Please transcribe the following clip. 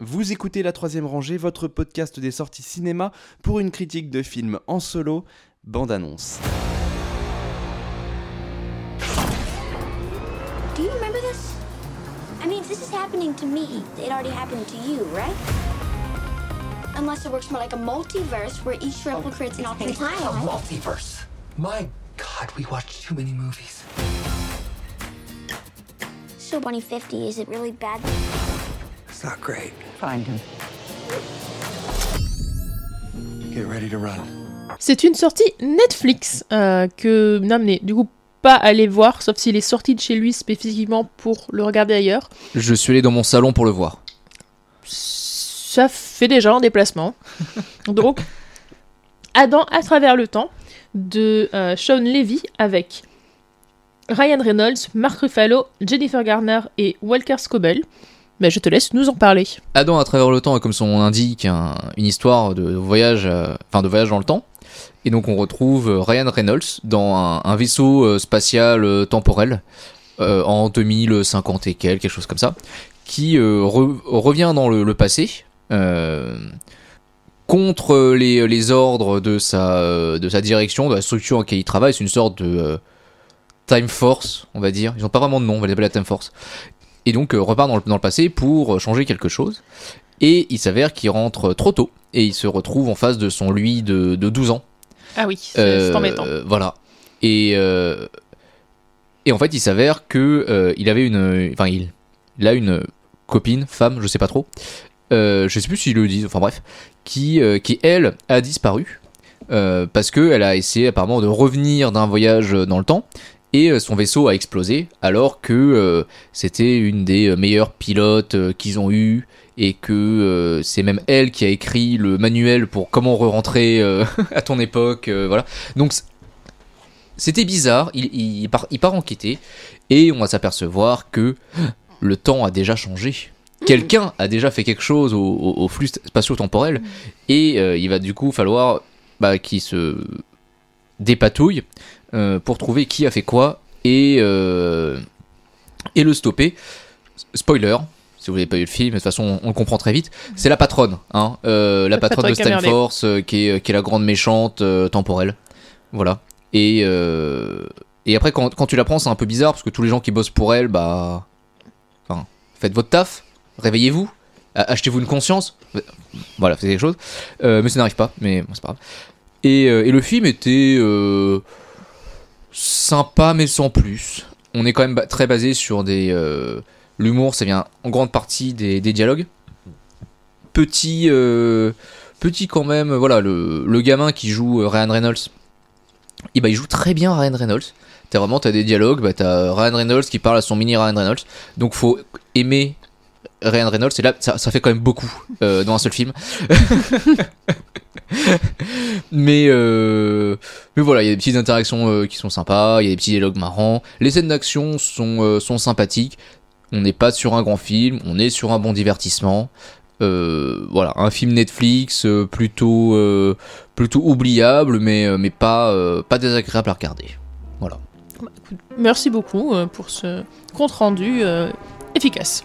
Vous écoutez La Troisième Rangée, votre podcast des sorties cinéma pour une critique de film en solo, bande-annonce. Do you remember this? I mean, if this is happening to me, it already happened to you, right? Unless it works more like a multiverse where each create an alternate A timeline. multiverse. My God, we watch too many movies. So, Bunny 50, is it really bad? It's not great. Find him. Get ready to run. C'est une sortie Netflix euh, que Nam n'est du coup pas allé voir, sauf s'il est sorti de chez lui spécifiquement pour le regarder ailleurs. Je suis allé dans mon salon pour le voir. Ça fait déjà un déplacement. Donc, Adam à travers le temps de euh, Sean Levy avec Ryan Reynolds, Mark Ruffalo, Jennifer Garner et Walker Scobell. Mais je te laisse nous en parler. Adam à travers le temps comme son nom l'indique un- une histoire de voyage, euh, de voyage dans le temps. Et donc on retrouve euh, Ryan Reynolds dans un, vaisseau euh, spatial temporel en 2050 et quelques, quelque chose comme ça, qui re- revient dans le, passé. contre les, les ordres de sa, de sa direction, de la structure en laquelle il travaille, c'est une sorte de Time Force, on va dire. Ils n'ont pas vraiment de nom, on va l'appeler la Time Force. Et donc euh, repart dans le, dans le passé pour euh, changer quelque chose. Et il s'avère qu'il rentre trop tôt et il se retrouve en face de son lui de, de 12 ans. Ah oui, c'est Euh, embêtant. Voilà. Et, euh, et en fait, il s'avère que euh, il avait une, enfin il, il a une copine, femme, je sais pas trop. Euh, je sais plus s'ils le disent. Enfin bref, qui, euh, qui elle a disparu euh, parce que elle a essayé apparemment de revenir d'un voyage dans le temps. Et euh, son vaisseau a explosé alors que euh, c'était une des euh, meilleures pilotes euh, qu'ils ont eu et que euh, c'est même elle qui a écrit le manuel pour comment re-rentrer à ton époque, voilà. Donc c'était bizarre, il, il part, il part enquêter et on va s'apercevoir que le temps a déjà changé. Quelqu'un a déjà fait quelque chose au, au- au flux spatio-temporel et euh, il va du coup falloir bah, qu'il se dépatouille euh, pour trouver qui a fait quoi et, euh, et le stopper. Spoiler, si vous n'avez pas vu le film, de toute façon on, le comprend très vite, c'est la patronne, hein, euh, la patronne de merdé. Force qui, est, qui est la grande méchante temporelle. Voilà. Et, et après, quand, quand tu la prends, c'est un peu bizarre parce que tous les gens qui bossent pour elle, bah. Enfin, faites votre taf, réveillez-vous, achetez-vous une conscience. Voilà, faites quelque chose. Mais ça n'arrive pas, mais bon, c'est pas grave. Et, euh, et le film était euh, sympa, mais sans plus. On est quand même très basé sur des. euh, L'humour, ça vient en grande partie des, dialogues. Petit. petit quand même, voilà, le, le gamin qui joue Ryan Reynolds, et bah, il joue très bien Ryan Reynolds. T'as vraiment t'as des dialogues, bah, t'as Ryan Reynolds qui parle à son mini Ryan Reynolds. Donc faut aimer Ryan Reynolds, et là ça, fait quand même beaucoup dans un seul film. mais, euh, mais voilà, il y a des petites interactions euh, qui sont sympas, il y a des petits dialogues marrants. Les scènes d'action sont, euh, sont sympathiques. On n'est pas sur un grand film, on est sur un bon divertissement. Voilà, un film Netflix plutôt, plutôt oubliable, mais, mais pas, pas désagréable à regarder. Voilà. Merci beaucoup pour ce compte rendu efficace.